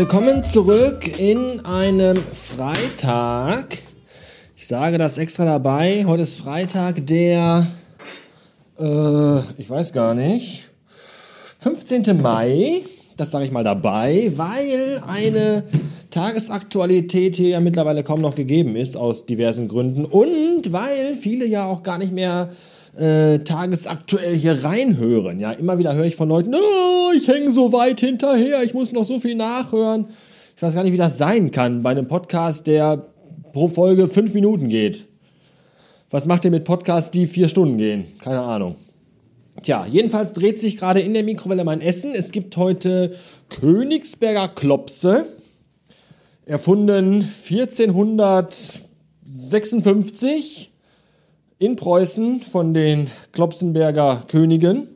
willkommen zurück in einem Freitag. Ich sage das extra dabei. Heute ist Freitag, der, äh, ich weiß gar nicht, 15. Mai. Das sage ich mal dabei, weil eine Tagesaktualität hier ja mittlerweile kaum noch gegeben ist, aus diversen Gründen. Und weil viele ja auch gar nicht mehr äh, tagesaktuell hier reinhören. Ja, immer wieder höre ich von Leuten, oh, ich hänge so weit hinterher, ich muss noch so viel nachhören. Ich weiß gar nicht, wie das sein kann bei einem Podcast, der pro Folge fünf Minuten geht. Was macht ihr mit Podcasts, die vier Stunden gehen? Keine Ahnung. Tja, jedenfalls dreht sich gerade in der Mikrowelle mein Essen. Es gibt heute Königsberger Klopse, erfunden 1456 in Preußen von den Klopsenberger Königen.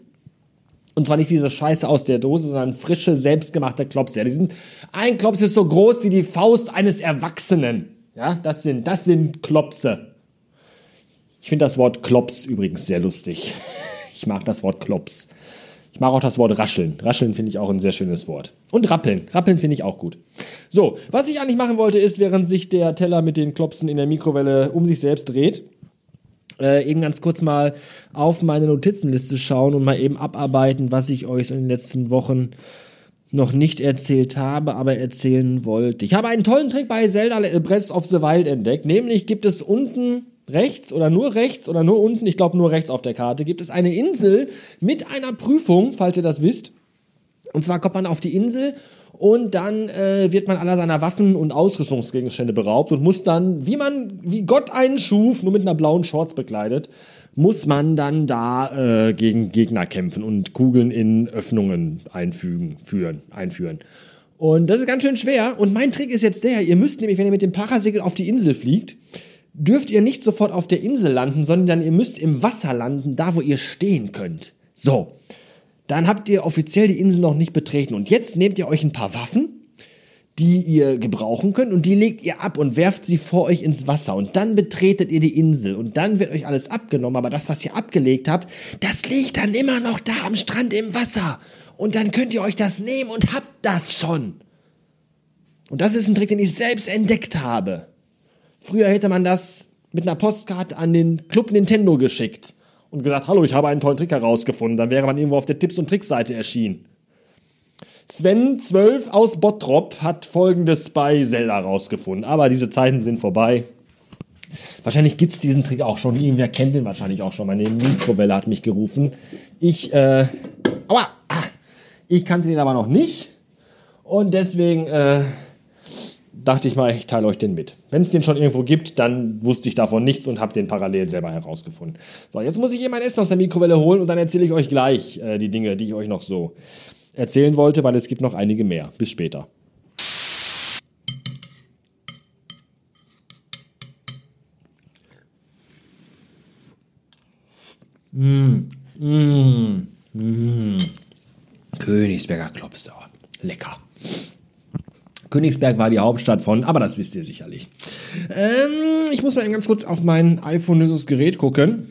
Und zwar nicht diese Scheiße aus der Dose, sondern frische, selbstgemachte Klopse. Ja, die sind, ein Klops ist so groß wie die Faust eines Erwachsenen. Ja, das sind, das sind Klopse. Ich finde das Wort Klops übrigens sehr lustig. Ich mag das Wort Klops. Ich mag auch das Wort rascheln. Rascheln finde ich auch ein sehr schönes Wort. Und rappeln. Rappeln finde ich auch gut. So, was ich eigentlich machen wollte, ist, während sich der Teller mit den Klopsen in der Mikrowelle um sich selbst dreht, äh, eben ganz kurz mal auf meine Notizenliste schauen und mal eben abarbeiten, was ich euch in den letzten Wochen noch nicht erzählt habe, aber erzählen wollte. Ich habe einen tollen Trick bei Zelda Breath of the Wild entdeckt. Nämlich gibt es unten rechts oder nur rechts oder nur unten, ich glaube nur rechts auf der Karte, gibt es eine Insel mit einer Prüfung, falls ihr das wisst. Und zwar kommt man auf die Insel und dann äh, wird man aller seiner Waffen und Ausrüstungsgegenstände beraubt und muss dann, wie man, wie Gott einen schuf, nur mit einer blauen Shorts bekleidet, muss man dann da äh, gegen Gegner kämpfen und Kugeln in Öffnungen einfügen, führen, einführen. Und das ist ganz schön schwer. Und mein Trick ist jetzt der, ihr müsst nämlich, wenn ihr mit dem Parasegel auf die Insel fliegt, dürft ihr nicht sofort auf der Insel landen, sondern ihr müsst im Wasser landen, da wo ihr stehen könnt. So dann habt ihr offiziell die Insel noch nicht betreten. Und jetzt nehmt ihr euch ein paar Waffen, die ihr gebrauchen könnt und die legt ihr ab und werft sie vor euch ins Wasser und dann betretet ihr die Insel und dann wird euch alles abgenommen, aber das, was ihr abgelegt habt, das liegt dann immer noch da am Strand im Wasser und dann könnt ihr euch das nehmen und habt das schon. Und das ist ein Trick, den ich selbst entdeckt habe. Früher hätte man das mit einer Postkarte an den Club Nintendo geschickt und gesagt, hallo, ich habe einen tollen Trick herausgefunden. Dann wäre man irgendwo auf der Tipps- und Tricks-Seite erschienen. Sven12 aus Bottrop hat folgendes bei Zelda herausgefunden. Aber diese Zeiten sind vorbei. Wahrscheinlich gibt es diesen Trick auch schon. Irgendwer kennt den wahrscheinlich auch schon. Meine Mikrowelle hat mich gerufen. Ich, äh, aua, ich kannte den aber noch nicht. Und deswegen, äh, dachte ich mal, ich teile euch den mit. Wenn es den schon irgendwo gibt, dann wusste ich davon nichts und habe den parallel selber herausgefunden. So, jetzt muss ich hier mein Essen aus der Mikrowelle holen und dann erzähle ich euch gleich äh, die Dinge, die ich euch noch so erzählen wollte, weil es gibt noch einige mehr. Bis später. Mmh, mmh, mmh. Königsberger Klopster. Lecker. Königsberg war die Hauptstadt von, aber das wisst ihr sicherlich. Ähm, ich muss mal eben ganz kurz auf mein iPhone-löses Gerät gucken,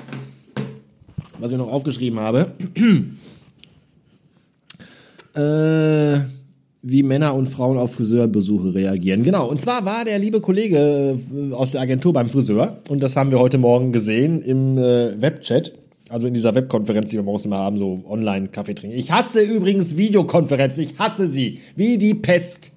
was ich noch aufgeschrieben habe. äh, wie Männer und Frauen auf Friseurbesuche reagieren. Genau, und zwar war der liebe Kollege äh, aus der Agentur beim Friseur und das haben wir heute Morgen gesehen im äh, Webchat. Also in dieser Webkonferenz, die wir morgens immer haben, so Online-Kaffee trinken. Ich hasse übrigens Videokonferenzen, ich hasse sie. Wie die Pest.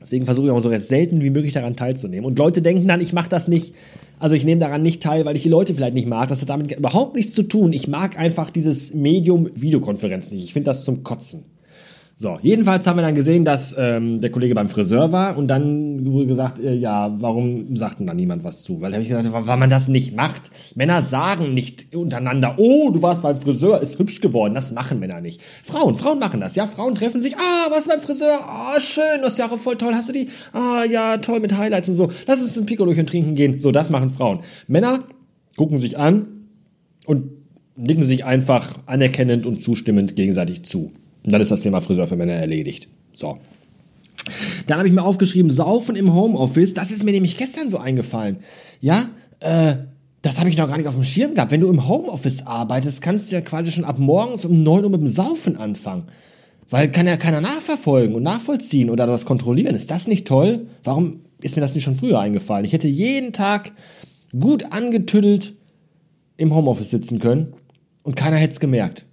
Deswegen versuche ich auch so selten wie möglich daran teilzunehmen. Und Leute denken dann, ich mache das nicht, also ich nehme daran nicht teil, weil ich die Leute vielleicht nicht mag. Das hat damit überhaupt nichts zu tun. Ich mag einfach dieses Medium Videokonferenz nicht. Ich finde das zum Kotzen. So, jedenfalls haben wir dann gesehen, dass ähm, der Kollege beim Friseur war und dann wurde gesagt, äh, ja, warum sagt denn da niemand was zu? Weil habe ich gesagt, weil man das nicht macht. Männer sagen nicht untereinander, oh, du warst beim Friseur, ist hübsch geworden. Das machen Männer nicht. Frauen, Frauen machen das, ja. Frauen treffen sich, ah, was beim Friseur? Ah, oh, schön, das Jahre voll toll. Hast du die? Ah, ja, toll mit Highlights und so. Lass uns ein Piccolochen trinken gehen. So, das machen Frauen. Männer gucken sich an und nicken sich einfach anerkennend und zustimmend gegenseitig zu. Und dann ist das Thema Friseur für Männer erledigt. So. Dann habe ich mir aufgeschrieben, Saufen im Homeoffice. Das ist mir nämlich gestern so eingefallen. Ja, äh, das habe ich noch gar nicht auf dem Schirm gehabt. Wenn du im Homeoffice arbeitest, kannst du ja quasi schon ab morgens um 9 Uhr mit dem Saufen anfangen. Weil kann ja keiner nachverfolgen und nachvollziehen oder das kontrollieren. Ist das nicht toll? Warum ist mir das nicht schon früher eingefallen? Ich hätte jeden Tag gut angetüdelt im Homeoffice sitzen können und keiner hätte es gemerkt.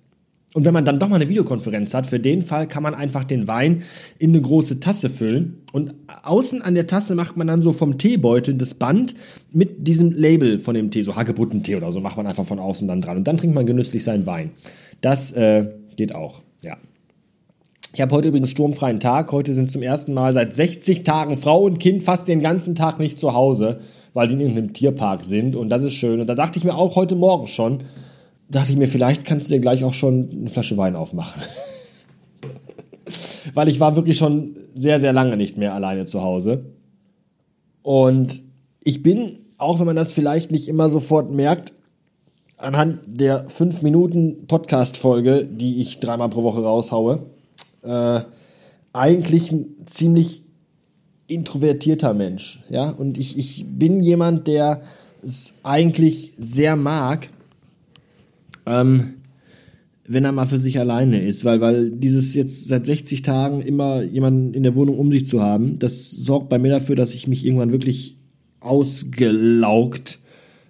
Und wenn man dann doch mal eine Videokonferenz hat, für den Fall kann man einfach den Wein in eine große Tasse füllen und außen an der Tasse macht man dann so vom Teebeutel das Band mit diesem Label von dem Tee, so Hagebuttentee oder so, macht man einfach von außen dann dran und dann trinkt man genüsslich seinen Wein. Das äh, geht auch, ja. Ich habe heute übrigens sturmfreien Tag. Heute sind zum ersten Mal seit 60 Tagen Frau und Kind fast den ganzen Tag nicht zu Hause, weil die in irgendeinem Tierpark sind und das ist schön. Und da dachte ich mir auch heute Morgen schon, dachte ich mir, vielleicht kannst du dir gleich auch schon eine Flasche Wein aufmachen. Weil ich war wirklich schon sehr, sehr lange nicht mehr alleine zu Hause. Und ich bin, auch wenn man das vielleicht nicht immer sofort merkt, anhand der 5 Minuten Podcast-Folge, die ich dreimal pro Woche raushaue, äh, eigentlich ein ziemlich introvertierter Mensch. Ja? Und ich, ich bin jemand, der es eigentlich sehr mag, ähm, wenn er mal für sich alleine ist, weil, weil dieses jetzt seit 60 Tagen immer jemanden in der Wohnung um sich zu haben, das sorgt bei mir dafür, dass ich mich irgendwann wirklich ausgelaugt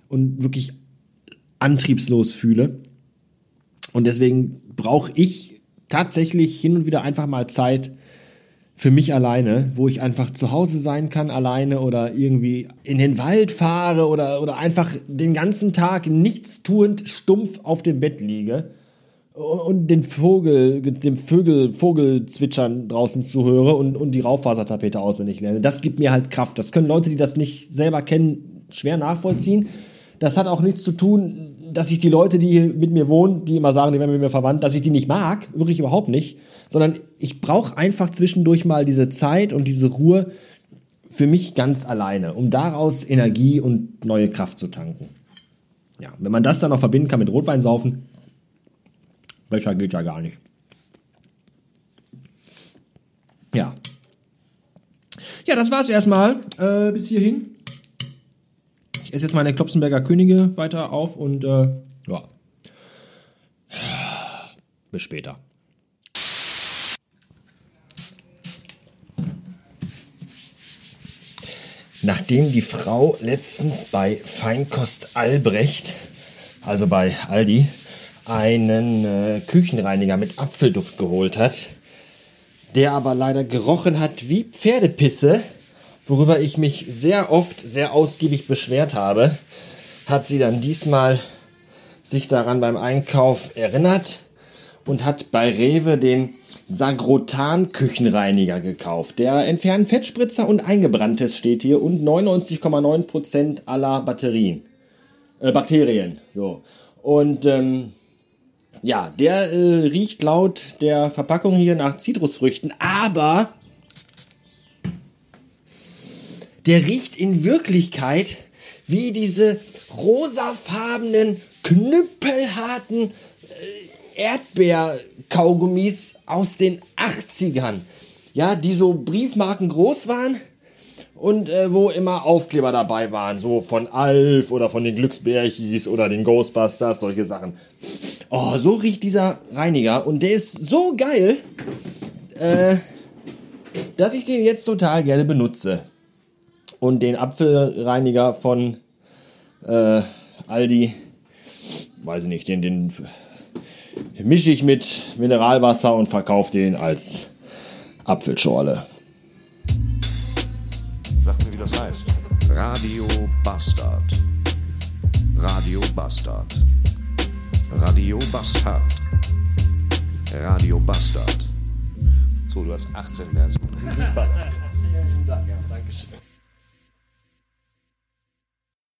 und wirklich antriebslos fühle. Und deswegen brauche ich tatsächlich hin und wieder einfach mal Zeit für mich alleine, wo ich einfach zu Hause sein kann alleine oder irgendwie in den Wald fahre oder, oder einfach den ganzen Tag nichtstuend stumpf auf dem Bett liege und den Vogel, dem Vögel, Vogelzwitschern draußen zuhöre und, und die Raufasertapete auswendig lerne. Das gibt mir halt Kraft. Das können Leute, die das nicht selber kennen, schwer nachvollziehen. Das hat auch nichts zu tun, dass ich die Leute, die mit mir wohnen, die immer sagen, die werden mit mir verwandt, dass ich die nicht mag, wirklich überhaupt nicht, sondern ich brauche einfach zwischendurch mal diese Zeit und diese Ruhe für mich ganz alleine, um daraus Energie und neue Kraft zu tanken. Ja, wenn man das dann noch verbinden kann mit Rotwein saufen, besser geht ja gar nicht. Ja. Ja, das war's erstmal äh, bis hierhin. Ich esse jetzt meine Klopsenberger Könige weiter auf und äh, ja. Bis später. Nachdem die Frau letztens bei Feinkost Albrecht, also bei Aldi, einen äh, Küchenreiniger mit Apfelduft geholt hat, der aber leider gerochen hat wie Pferdepisse, worüber ich mich sehr oft sehr ausgiebig beschwert habe, hat sie dann diesmal sich daran beim Einkauf erinnert und hat bei Rewe den Sagrotan Küchenreiniger gekauft. Der entfernt Fettspritzer und Eingebranntes steht hier und 99,9% aller Batterien. Äh, Bakterien. So. Und ähm, ja, der äh, riecht laut der Verpackung hier nach Zitrusfrüchten, aber der riecht in Wirklichkeit wie diese rosafarbenen, knüppelharten äh, Erdbeerkaugummis aus den 80ern. Ja, die so Briefmarken groß waren und äh, wo immer Aufkleber dabei waren, so von Alf oder von den Glücksbärchis oder den Ghostbusters, solche Sachen. Oh, so riecht dieser Reiniger und der ist so geil, äh, dass ich den jetzt total gerne benutze und den Apfelreiniger von äh, Aldi, weiß ich nicht, den, den mische ich mit Mineralwasser und verkaufe den als Apfelschorle. Sag mir, wie das heißt. Radio Bastard. Radio Bastard. Radio Bastard. Radio Bastard. So, du hast 18 Versionen. Vielen Dank, ja, Dankeschön.